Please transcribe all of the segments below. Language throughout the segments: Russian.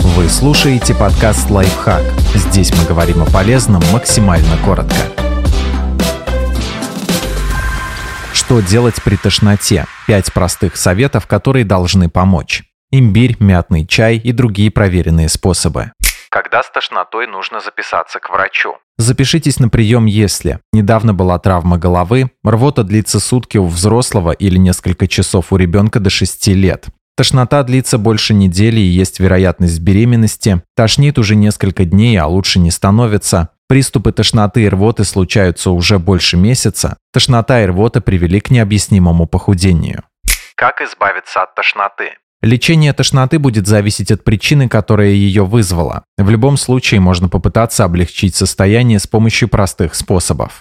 Вы слушаете подкаст «Лайфхак». Здесь мы говорим о полезном максимально коротко. Что делать при тошноте? Пять простых советов, которые должны помочь. Имбирь, мятный чай и другие проверенные способы. Когда с тошнотой нужно записаться к врачу? Запишитесь на прием, если недавно была травма головы, рвота длится сутки у взрослого или несколько часов у ребенка до 6 лет. Тошнота длится больше недели и есть вероятность беременности. Тошнит уже несколько дней, а лучше не становится. Приступы тошноты и рвоты случаются уже больше месяца. Тошнота и рвота привели к необъяснимому похудению. Как избавиться от тошноты? Лечение тошноты будет зависеть от причины, которая ее вызвала. В любом случае можно попытаться облегчить состояние с помощью простых способов.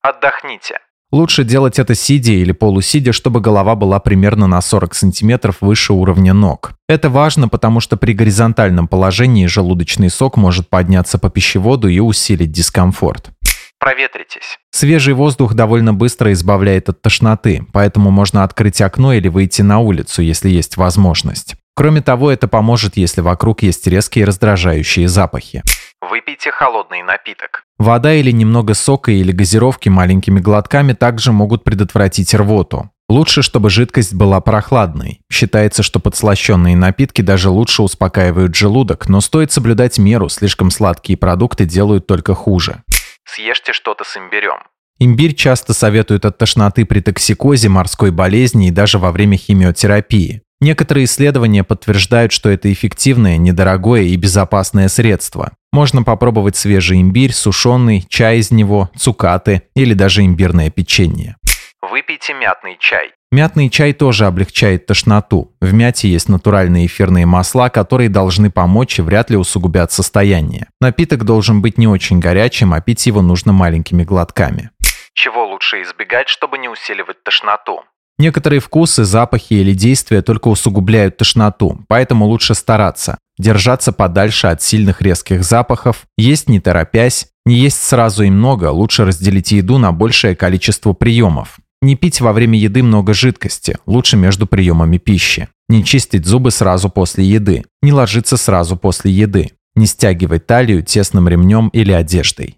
Отдохните. Лучше делать это сидя или полусидя, чтобы голова была примерно на 40 см выше уровня ног. Это важно, потому что при горизонтальном положении желудочный сок может подняться по пищеводу и усилить дискомфорт. Проветритесь. Свежий воздух довольно быстро избавляет от тошноты, поэтому можно открыть окно или выйти на улицу, если есть возможность. Кроме того, это поможет, если вокруг есть резкие раздражающие запахи. Выпейте холодный напиток. Вода или немного сока или газировки маленькими глотками также могут предотвратить рвоту. Лучше, чтобы жидкость была прохладной. Считается, что подслащенные напитки даже лучше успокаивают желудок, но стоит соблюдать меру, слишком сладкие продукты делают только хуже. Съешьте что-то с имбирем. Имбирь часто советуют от тошноты при токсикозе, морской болезни и даже во время химиотерапии. Некоторые исследования подтверждают, что это эффективное, недорогое и безопасное средство. Можно попробовать свежий имбирь, сушеный, чай из него, цукаты или даже имбирное печенье. Выпейте мятный чай. Мятный чай тоже облегчает тошноту. В мяте есть натуральные эфирные масла, которые должны помочь и вряд ли усугубят состояние. Напиток должен быть не очень горячим, а пить его нужно маленькими глотками. Чего лучше избегать, чтобы не усиливать тошноту? Некоторые вкусы, запахи или действия только усугубляют тошноту, поэтому лучше стараться. Держаться подальше от сильных резких запахов, есть не торопясь, не есть сразу и много, лучше разделить еду на большее количество приемов. Не пить во время еды много жидкости, лучше между приемами пищи. Не чистить зубы сразу после еды. Не ложиться сразу после еды. Не стягивать талию тесным ремнем или одеждой.